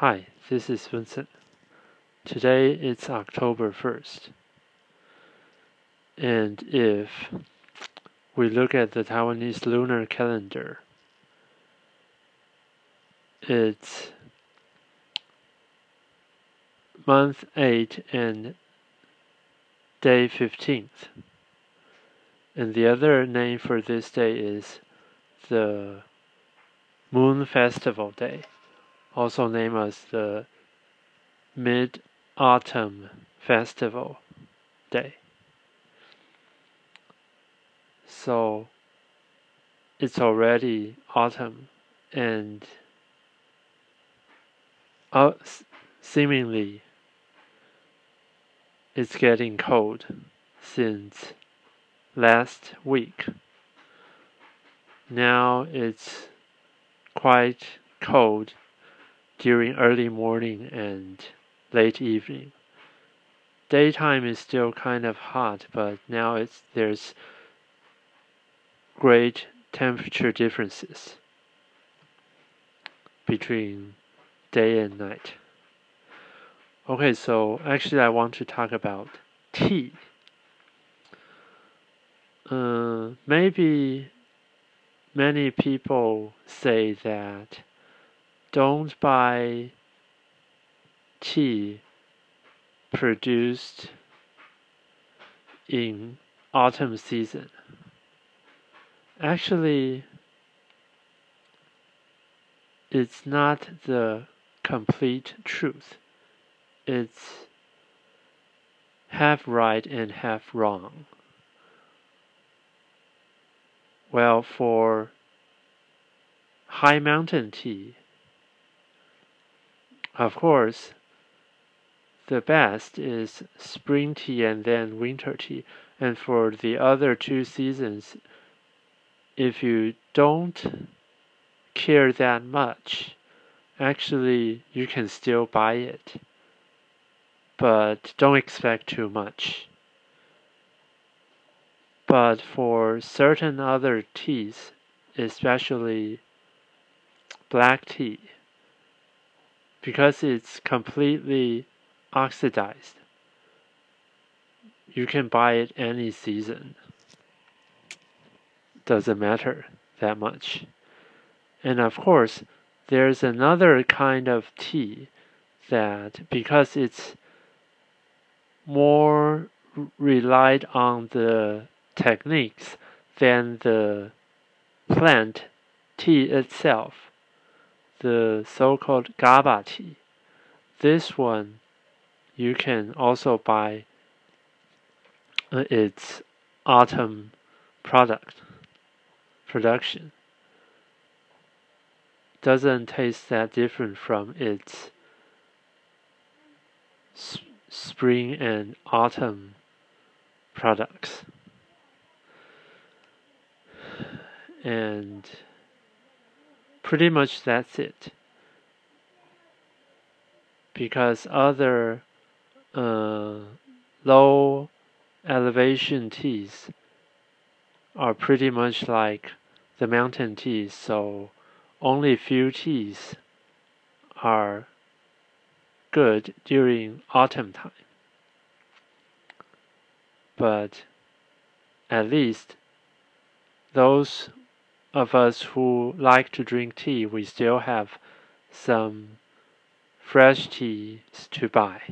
Hi, this is Vincent. Today it's October 1st. And if we look at the Taiwanese lunar calendar, it's month 8 and day 15th. And the other name for this day is the Moon Festival Day also known as the Mid Autumn Festival Day. So it's already autumn and uh, seemingly it's getting cold since last week. Now it's quite cold during early morning and late evening. Daytime is still kind of hot, but now it's there's great temperature differences between day and night. Okay, so actually I want to talk about tea. Uh, maybe many people say that don't buy tea produced in autumn season. Actually, it's not the complete truth. It's half right and half wrong. Well, for high mountain tea, of course, the best is spring tea and then winter tea. And for the other two seasons, if you don't care that much, actually you can still buy it. But don't expect too much. But for certain other teas, especially black tea, because it's completely oxidized. You can buy it any season. Doesn't matter that much. And of course, there's another kind of tea that because it's more relied on the techniques than the plant tea itself the so-called GABA tea. This one you can also buy uh, its autumn product production. Doesn't taste that different from its spring and autumn products. And pretty much that's it. Because other uh, low elevation teas are pretty much like the mountain teas, so only few teas are good during autumn time. But at least those of us who like to drink tea, we still have some fresh teas to buy.